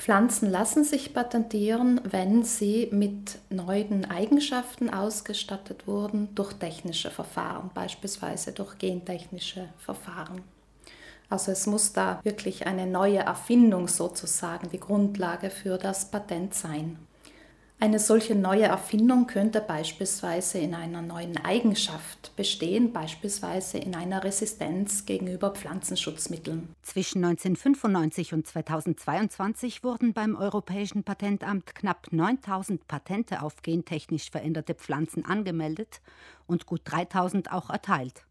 Pflanzen lassen sich patentieren, wenn sie mit neuen Eigenschaften ausgestattet wurden durch technische Verfahren, beispielsweise durch gentechnische Verfahren. Also es muss da wirklich eine neue Erfindung sozusagen die Grundlage für das Patent sein. Eine solche neue Erfindung könnte beispielsweise in einer neuen Eigenschaft bestehen, beispielsweise in einer Resistenz gegenüber Pflanzenschutzmitteln. Zwischen 1995 und 2022 wurden beim Europäischen Patentamt knapp 9000 Patente auf gentechnisch veränderte Pflanzen angemeldet und gut 3000 auch erteilt.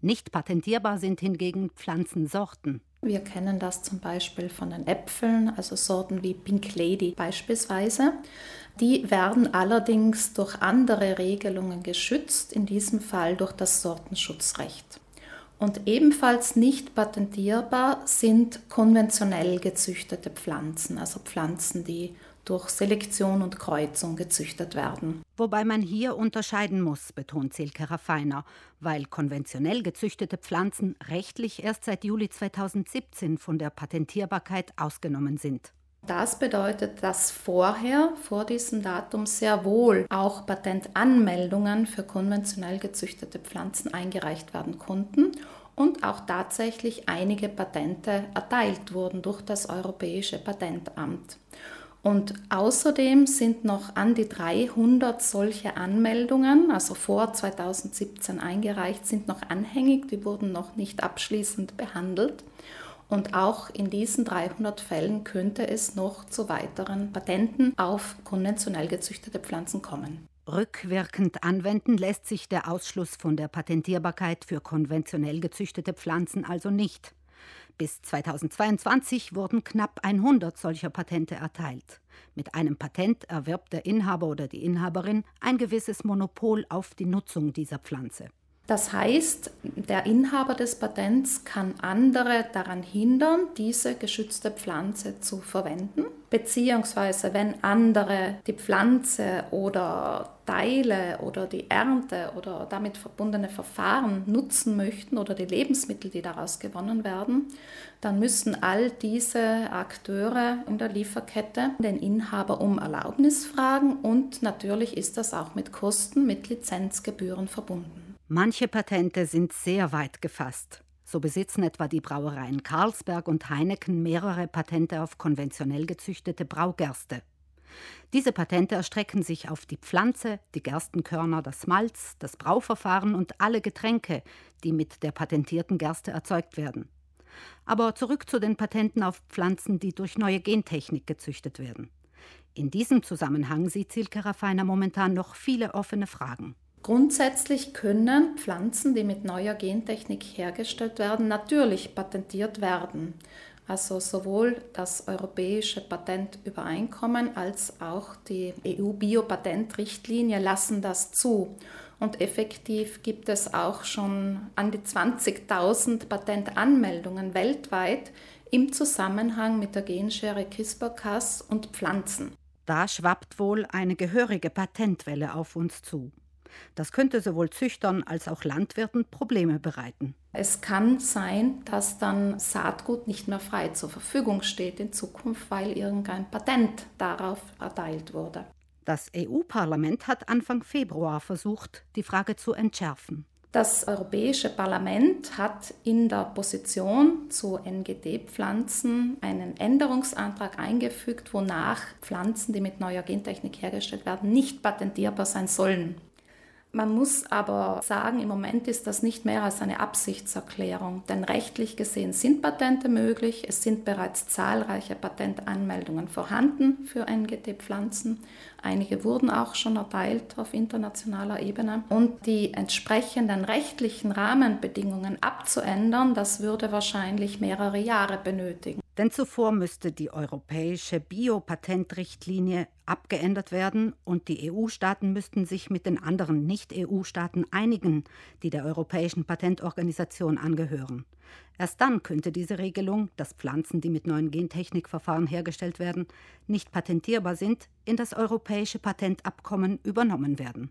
Nicht patentierbar sind hingegen Pflanzensorten. Wir kennen das zum Beispiel von den Äpfeln, also Sorten wie Pink Lady beispielsweise. Die werden allerdings durch andere Regelungen geschützt, in diesem Fall durch das Sortenschutzrecht. Und ebenfalls nicht patentierbar sind konventionell gezüchtete Pflanzen, also Pflanzen, die durch Selektion und Kreuzung gezüchtet werden. Wobei man hier unterscheiden muss, betont Silke Raffiner, weil konventionell gezüchtete Pflanzen rechtlich erst seit Juli 2017 von der Patentierbarkeit ausgenommen sind. Das bedeutet, dass vorher, vor diesem Datum, sehr wohl auch Patentanmeldungen für konventionell gezüchtete Pflanzen eingereicht werden konnten und auch tatsächlich einige Patente erteilt wurden durch das Europäische Patentamt. Und außerdem sind noch an die 300 solche Anmeldungen, also vor 2017 eingereicht, sind noch anhängig, die wurden noch nicht abschließend behandelt. Und auch in diesen 300 Fällen könnte es noch zu weiteren Patenten auf konventionell gezüchtete Pflanzen kommen. Rückwirkend anwenden lässt sich der Ausschluss von der Patentierbarkeit für konventionell gezüchtete Pflanzen also nicht. Bis 2022 wurden knapp 100 solcher Patente erteilt. Mit einem Patent erwirbt der Inhaber oder die Inhaberin ein gewisses Monopol auf die Nutzung dieser Pflanze. Das heißt, der Inhaber des Patents kann andere daran hindern, diese geschützte Pflanze zu verwenden, beziehungsweise wenn andere die Pflanze oder Teile oder die Ernte oder damit verbundene Verfahren nutzen möchten oder die Lebensmittel, die daraus gewonnen werden, dann müssen all diese Akteure in der Lieferkette den Inhaber um Erlaubnis fragen und natürlich ist das auch mit Kosten, mit Lizenzgebühren verbunden. Manche Patente sind sehr weit gefasst. So besitzen etwa die Brauereien Carlsberg und Heineken mehrere Patente auf konventionell gezüchtete Braugerste. Diese Patente erstrecken sich auf die Pflanze, die Gerstenkörner, das Malz, das Brauverfahren und alle Getränke, die mit der patentierten Gerste erzeugt werden. Aber zurück zu den Patenten auf Pflanzen, die durch neue Gentechnik gezüchtet werden. In diesem Zusammenhang sieht Silke Raffiner momentan noch viele offene Fragen. Grundsätzlich können Pflanzen, die mit neuer Gentechnik hergestellt werden, natürlich patentiert werden. Also sowohl das Europäische Patentübereinkommen als auch die EU-Biopatentrichtlinie lassen das zu. Und effektiv gibt es auch schon an die 20.000 Patentanmeldungen weltweit im Zusammenhang mit der Genschere CRISPR-Cas und Pflanzen. Da schwappt wohl eine gehörige Patentwelle auf uns zu. Das könnte sowohl Züchtern als auch Landwirten Probleme bereiten. Es kann sein, dass dann Saatgut nicht mehr frei zur Verfügung steht in Zukunft, weil irgendein Patent darauf erteilt wurde. Das EU-Parlament hat Anfang Februar versucht, die Frage zu entschärfen. Das Europäische Parlament hat in der Position zu NGD-Pflanzen einen Änderungsantrag eingefügt, wonach Pflanzen, die mit neuer Gentechnik hergestellt werden, nicht patentierbar sein sollen. Man muss aber sagen, im Moment ist das nicht mehr als eine Absichtserklärung, denn rechtlich gesehen sind Patente möglich. Es sind bereits zahlreiche Patentanmeldungen vorhanden für NGT-Pflanzen. Einige wurden auch schon erteilt auf internationaler Ebene. Und die entsprechenden rechtlichen Rahmenbedingungen abzuändern, das würde wahrscheinlich mehrere Jahre benötigen. Denn zuvor müsste die europäische Biopatentrichtlinie abgeändert werden und die EU-Staaten müssten sich mit den anderen Nicht-EU-Staaten einigen, die der Europäischen Patentorganisation angehören. Erst dann könnte diese Regelung, dass Pflanzen, die mit neuen Gentechnikverfahren hergestellt werden, nicht patentierbar sind, in das europäische Patentabkommen übernommen werden.